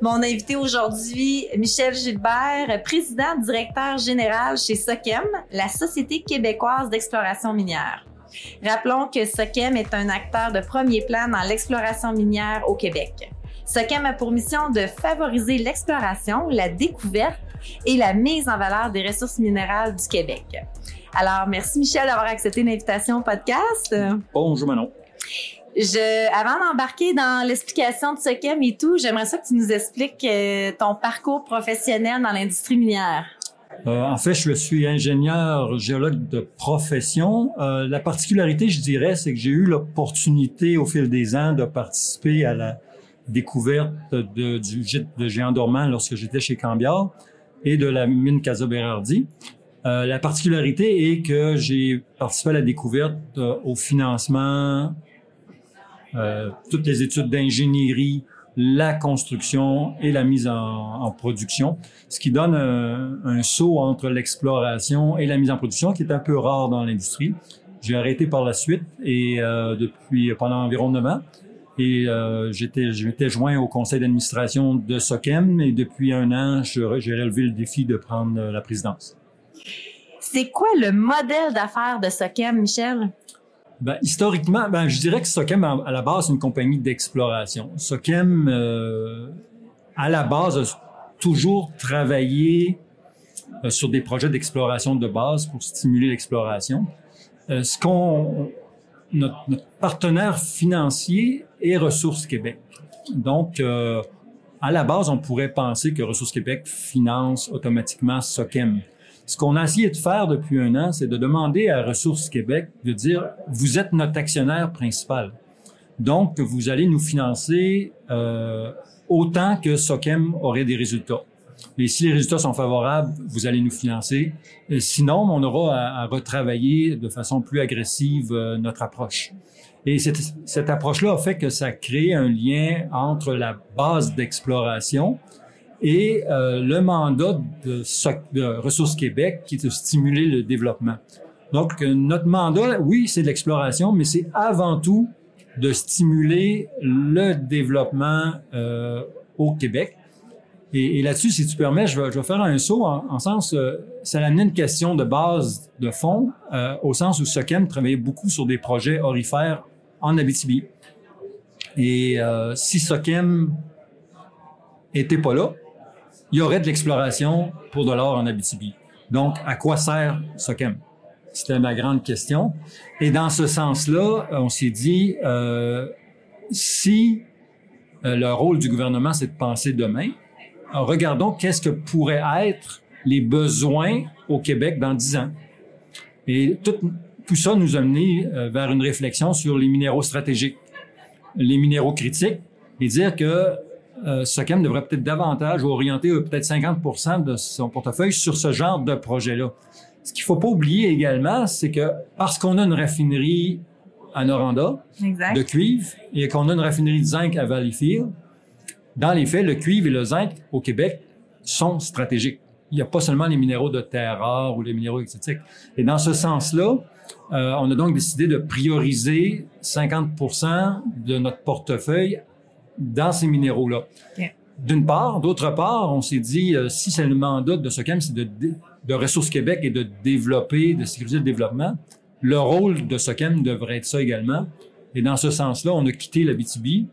Mon invité aujourd'hui, Michel Gilbert, président directeur général chez SOCEM, la Société québécoise d'exploration minière. Rappelons que SOCEM est un acteur de premier plan dans l'exploration minière au Québec. SOCEM a pour mission de favoriser l'exploration, la découverte et la mise en valeur des ressources minérales du Québec. Alors, merci Michel d'avoir accepté l'invitation au podcast. Bonjour Manon. Je, avant d'embarquer dans l'explication de SOCEM et tout, j'aimerais ça que tu nous expliques euh, ton parcours professionnel dans l'industrie minière. Euh, en fait, je suis ingénieur géologue de profession. Euh, la particularité, je dirais, c'est que j'ai eu l'opportunité au fil des ans de participer à la découverte de, du gîte de géant dormant lorsque j'étais chez Cambiard et de la mine Casa Berardi. La particularité est que j'ai participé à la découverte, au financement, euh, toutes les études d'ingénierie, la construction et la mise en, production, ce qui donne un, un saut entre l'exploration et la mise en production qui est un peu rare dans l'industrie. J'ai arrêté par la suite et euh, depuis pendant environ neuf ans. Et euh, j'étais, j'étais joint au conseil d'administration de SOCEM et depuis un an, j'ai relevé le défi de prendre la présidence. C'est quoi le modèle d'affaires de SOCEM, Michel? Ben, historiquement, ben, je dirais que SOCEM, à la base, c'est une compagnie d'exploration. SOCEM, euh, à la base, a toujours travaillé euh, sur des projets d'exploration de base pour stimuler l'exploration. Euh, ce qu'on, notre, partenaire financier est Ressources Québec. Donc, euh, à la base, on pourrait penser que Ressources Québec finance automatiquement SOCEM. Ce qu'on a essayé de faire depuis un an, c'est de demander à Ressources Québec de dire, vous êtes notre actionnaire principal. Donc, vous allez nous financer euh, autant que SOCEM aurait des résultats. Et si les résultats sont favorables, vous allez nous financer. Sinon, on aura à, à, retravailler de façon plus agressive euh, notre approche. Et cette, cette approche-là a fait que ça crée un lien entre la base d'exploration et euh, le mandat de, Ressources Québec qui est de stimuler le développement. Donc, euh, notre mandat, oui, c'est de l'exploration, mais c'est avant tout de stimuler le développement euh, au Québec. Et, là-dessus, si tu permets, je vais, faire un saut en, en sens, euh, ça amené une question de base de fond, euh, au sens où SOCEM travaillait beaucoup sur des projets orifères en Abitibi. Et euh, si SOCEM était pas là, il y aurait de l'exploration pour de l'or en Abitibi. Donc, à quoi sert SOCEM? C'était ma grande question. Et dans ce sens-là, on s'est dit, euh, si euh, le rôle du gouvernement, c'est de penser demain, regardons qu'est-ce que pourraient être les besoins au Québec dans dix ans. Et tout, tout ça nous a mené euh, vers une réflexion sur les minéraux stratégiques, les minéraux critiques, et dire que euh, SOCEM devrait peut-être davantage orienter euh, peut-être 50% de son portefeuille sur ce genre de projet-là. Ce qu'il faut pas oublier également, c'est que parce qu'on a une raffinerie à Noranda exact. de cuivre et qu'on a une raffinerie de zinc à Valleyfield, dans les faits, le cuivre et le zinc au Québec sont stratégiques. Il n'y a pas seulement les minéraux de terre rare ou les minéraux exotiques. Et dans ce sens-là, euh, on a donc décidé de prioriser 50% de notre portefeuille dans ces minéraux-là. Okay. D'une part. D'autre part, on s'est dit, euh, si c'est le mandat de SOCEM, c'est de, de Ressources Québec et de développer, de sécuriser le développement, le rôle de SOCEM devrait être ça également. Et dans ce sens-là, on a quitté la BTB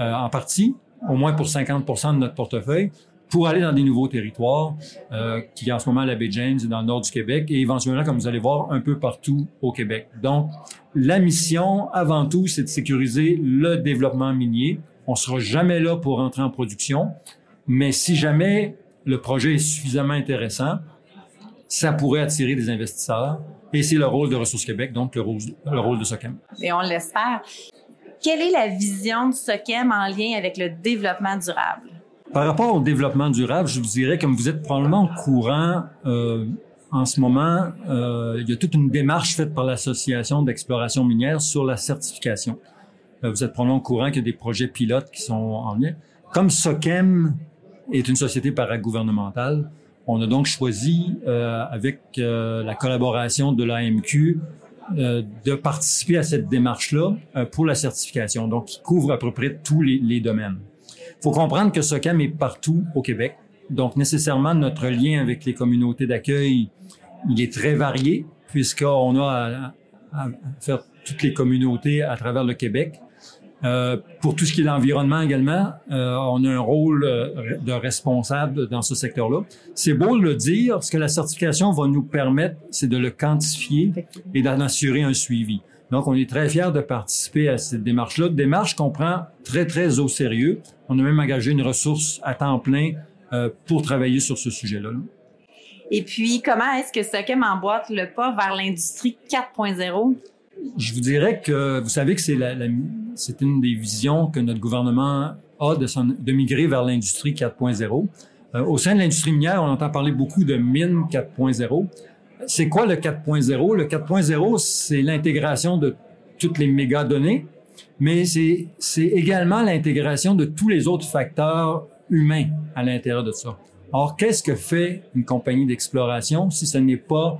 euh, en partie, au moins pour 50% de notre portefeuille, pour aller dans des nouveaux territoires, euh, qui en ce moment la baie James et dans le nord du Québec, et éventuellement, comme vous allez voir, un peu partout au Québec. Donc, la mission, avant tout, c'est de sécuriser le développement minier, on sera jamais là pour entrer en production, mais si jamais le projet est suffisamment intéressant, ça pourrait attirer des investisseurs. Et c'est le rôle de Ressources Québec, donc le rôle, le rôle de SOCEM. Et on l'espère. Quelle est la vision de SOCEM en lien avec le développement durable? Par rapport au développement durable, je vous dirais, comme vous êtes probablement au courant, euh, en ce moment, euh, il y a toute une démarche faite par l'Association d'exploration minière sur la certification. Euh, vous êtes probablement au courant qu'il y a des projets pilotes qui sont en lien. Comme SOCEM est une société paragouvernementale, on a donc choisi, euh, avec euh, la collaboration de l'AMQ, euh, de participer à cette démarche-là euh, pour la certification, donc qui couvre à peu près tous les, les domaines. Il faut comprendre que SOCAM est partout au Québec, donc nécessairement notre lien avec les communautés d'accueil, il est très varié puisqu'on a à, à faire toutes les communautés à travers le Québec. Euh, pour tout ce qui est l'environnement également, euh, on a un rôle euh, de responsable dans ce secteur-là. C'est beau de le dire, ce que la certification va nous permettre, c'est de le quantifier et d'en assurer un suivi. Donc, on est très fiers de participer à cette démarche-là, démarche qu'on prend très, très au sérieux. On a même engagé une ressource à temps plein euh, pour travailler sur ce sujet-là. Et puis, comment est-ce que Socem emboîte le pas vers l'industrie 4.0? Je vous dirais que vous savez que c'est la, la, c'est une des visions que notre gouvernement a de, migrer vers l'industrie 4.0. Euh, au sein de l'industrie minière, on entend parler beaucoup de mine 4.0. C'est quoi le 4.0 Le 4.0, c'est l'intégration de toutes les mégadonnées, mais c'est c'est également l'intégration de tous les autres facteurs humains à l'intérieur de ça. Or, qu'est-ce que fait une compagnie d'exploration si ce n'est pas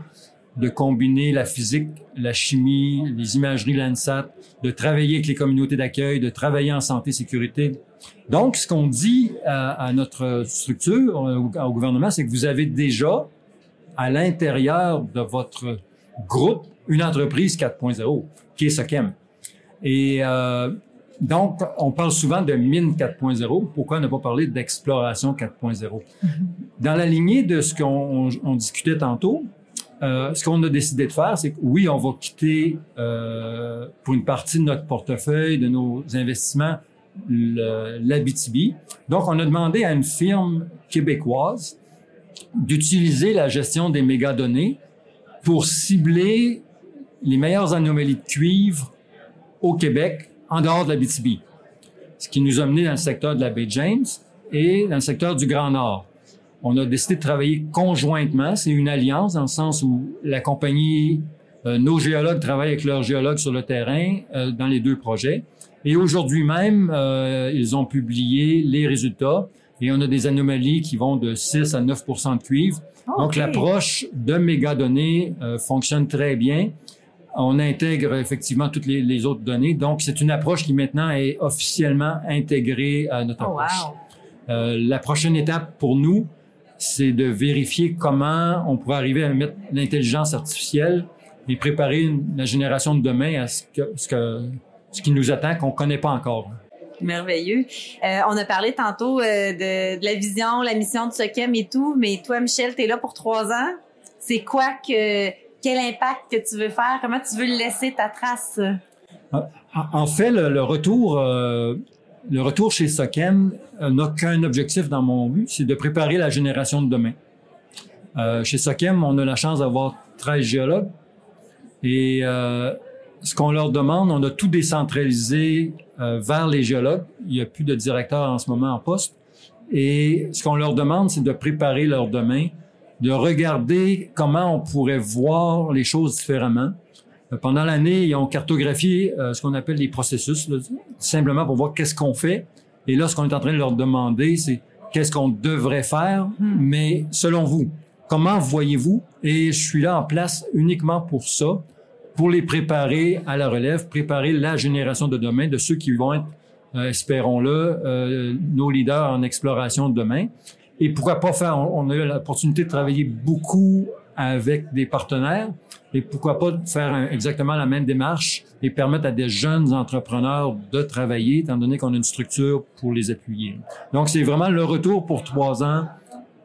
de combiner la physique, la chimie, les imageries Landsat, de travailler avec les communautés d'accueil, de travailler en santé sécurité. Donc, ce qu'on dit à, à, notre structure, au, au gouvernement, c'est que vous avez déjà à l'intérieur de votre groupe une entreprise 4.0 qui est SOCEM. Et euh, donc, on parle souvent de mine 4.0. Pourquoi ne pas parler d'exploration 4.0? Dans la lignée de ce qu'on on discutait tantôt, euh, ce qu'on a décidé de faire, c'est que oui, on va quitter euh, pour une partie de notre portefeuille, de nos investissements, l'Abitibi. Donc, on a demandé à une firme québécoise d'utiliser la gestion des mégadonnées pour cibler les meilleures anomalies de cuivre au Québec en dehors de l'Abitibi. Ce qui nous a mené dans le secteur de la baie James et dans le secteur du Grand Nord on a décidé de travailler conjointement. C'est une alliance dans le sens où la compagnie, euh, nos géologues travaillent avec leurs géologues sur le terrain euh, dans les deux projets. Et aujourd'hui même, euh, ils ont publié les résultats et on a des anomalies qui vont de 6 à 9% de cuivre. Okay. Donc l'approche de mégadonnées fonctionne très bien. On intègre effectivement toutes les, les autres données. Donc c'est une approche qui maintenant est officiellement intégrée à notre oh, approche. Wow. la prochaine étape pour nous, c'est de vérifier comment on pourrait arriver à mettre l'intelligence artificielle et préparer la génération de demain à ce, que, ce, que, ce qui nous attend, qu'on ne connaît pas encore. Merveilleux. Euh, on a parlé tantôt euh, de, de, la vision, la mission de SOCEM et tout, mais toi, Michel, tu es là pour trois ans. C'est quoi que, quel impact que tu veux faire? Comment tu veux laisser ta trace? En fait, le, le retour, euh, le retour chez SOCEM euh, n'a qu'un objectif dans mon but, c'est de préparer la génération de demain. Euh, chez SOCEM, on a la chance d'avoir 13 géologues et euh, ce qu'on leur demande, on a tout décentralisé vers les géologues. Il n'y a plus de directeur en ce moment en poste. Et ce qu'on leur demande, c'est de préparer leur demain, de regarder comment on pourrait voir les choses différemment, pendant l'année, ils ont cartographié euh, ce qu'on appelle les processus, là, simplement pour voir qu'est-ce qu'on fait. Et là, ce qu'on est en train de leur demander, c'est qu'est-ce qu'on devrait faire, hmm. mais selon vous, comment voyez-vous? Et je suis là en place uniquement pour ça, pour les préparer à la relève, préparer la génération de demain de ceux qui vont être, euh, espérons-le, euh, nos leaders en exploration de demain. Et pourquoi pas faire, on, on a eu l'opportunité de travailler beaucoup avec des partenaires et pourquoi pas faire exactement la même démarche et permettre à des jeunes entrepreneurs de travailler, étant donné qu'on a une structure pour les appuyer. Donc, c'est vraiment le retour pour trois ans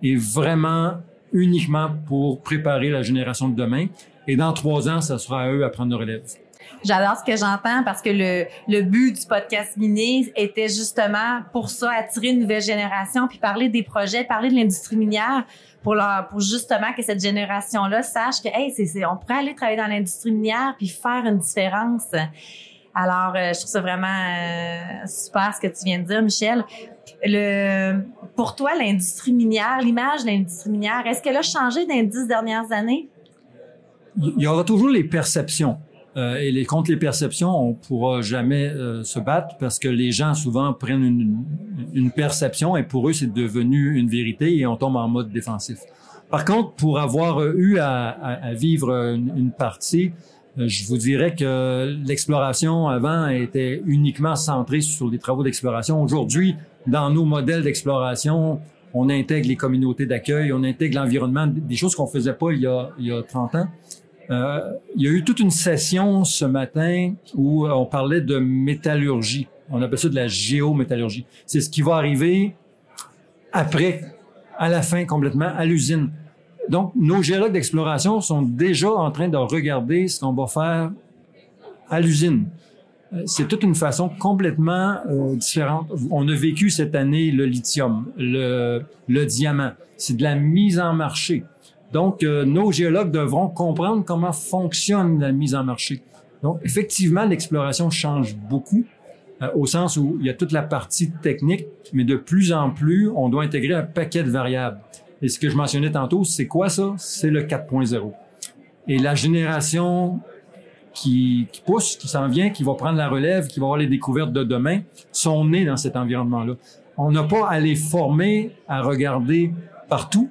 et vraiment uniquement pour préparer la génération de demain. Et dans trois ans, ça sera à eux à prendre le relève. J'adore ce que j'entends parce que le, le but du podcast Miné était justement pour ça, attirer une nouvelle génération, puis parler des projets, parler de l'industrie minière pour pour justement que cette génération-là sache que, hey, c'est, on pourrait aller travailler dans l'industrie minière puis faire une différence. Alors, euh, je trouve ça vraiment euh, super ce que tu viens de dire, Michel. Le, pour toi, l'industrie minière, l'image de l'industrie minière, est-ce qu'elle a changé dans les dix dernières années? Il y aura toujours les perceptions. Euh, et les, contre les perceptions, on pourra jamais euh, se battre parce que les gens souvent prennent une, une perception et pour eux, c'est devenu une vérité et on tombe en mode défensif. Par contre, pour avoir eu à, à, à vivre une, une, partie, euh, je vous dirais que l'exploration avant était uniquement centrée sur les travaux d'exploration. Aujourd'hui, dans nos modèles d'exploration, on intègre les communautés d'accueil, on intègre l'environnement, des choses qu'on faisait pas il y a, il y a 30 ans. Euh, il y a eu toute une session ce matin où on parlait de métallurgie. On appelle ça de la géométallurgie. C'est ce qui va arriver après, à la fin complètement, à l'usine. Donc, nos géologues d'exploration sont déjà en train de regarder ce qu'on va faire à l'usine. Euh, c'est toute une façon complètement euh, différente. On a vécu cette année le lithium, le diamant. C'est de la mise en marché. Donc, euh, nos géologues devront comprendre comment fonctionne la mise en marché. Donc, effectivement, l'exploration change beaucoup euh, au sens où il y a toute la partie technique, mais de plus en plus, on doit intégrer un paquet de variables. Et ce que je mentionnais tantôt, c'est quoi ça? C'est le 4.0. Et la génération qui, qui pousse, qui s'en vient, qui va prendre la relève, qui va avoir les découvertes de demain, sont nés dans cet environnement-là. On n'a pas à les former à regarder partout,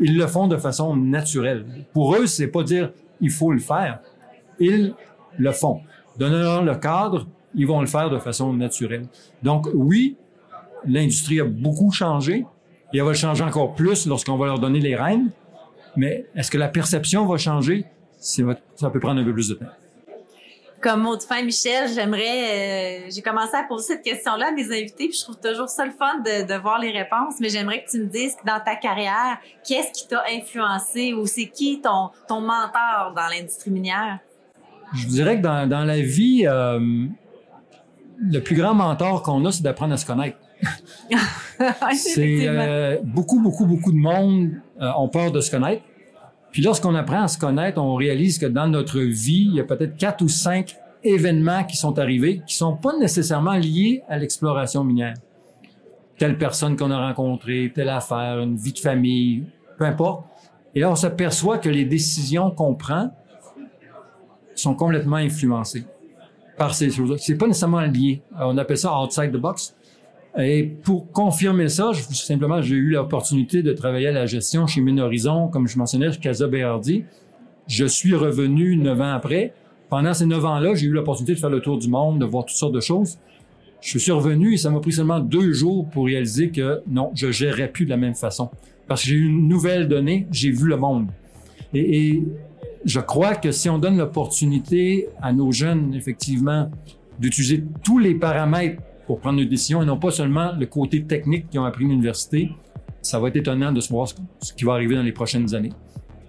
ils le font de façon naturelle. Pour eux, c'est pas dire il faut le faire. Ils le font. Donnant le cadre, ils vont le faire de façon naturelle. Donc oui, l'industrie a beaucoup changé et elle va changer encore plus lorsqu'on va leur donner les rênes. Mais est-ce que la perception va changer? Ça peut prendre un peu plus de temps comme mot de fin, Michel, j'aimerais, euh, j'ai commencé à poser cette question-là à mes invités, puis je trouve toujours ça le fun de, de voir les réponses, mais j'aimerais que tu me dises dans ta carrière, qu'est-ce qui t'a influencé ou c'est qui ton, ton mentor dans l'industrie minière? Je vous dirais que dans, dans la vie, euh, le plus grand mentor qu'on a, c'est d'apprendre à se connaître. c'est euh, beaucoup, beaucoup, beaucoup de monde ont peur de se connaître. Puis lorsqu'on apprend à se connaître, on réalise que dans notre vie, il y a peut-être quatre ou cinq événements qui sont arrivés qui sont pas nécessairement liés à l'exploration minière. Telle personne qu'on a rencontrée, telle affaire, une vie de famille, peu importe. Et là, on s'aperçoit que les décisions qu'on prend sont complètement influencées par ces choses-là. C'est pas nécessairement lié. On appelle ça outside the box. Et pour confirmer ça, simplement, j'ai eu l'opportunité de travailler à la gestion chez Minorizon, comme je mentionnais, chez Casa Berardi. Je suis revenu neuf ans après. Pendant ces neuf ans-là, j'ai eu l'opportunité de faire le tour du monde, de voir toutes sortes de choses. Je suis revenu et ça m'a pris seulement deux jours pour réaliser que non, je gérerais plus de la même façon. Parce que j'ai eu une nouvelle donnée, j'ai vu le monde. Et, et je crois que si on donne l'opportunité à nos jeunes, effectivement, d'utiliser tous les paramètres pour prendre une décision et non pas seulement le côté technique qu'ils ont appris à l'université. Ça va être étonnant de se voir ce qui va arriver dans les prochaines années.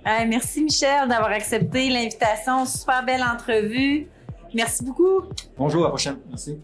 merci Michel d'avoir accepté l'invitation. Super belle entrevue. Merci beaucoup. Bonjour, à la prochaine. Merci.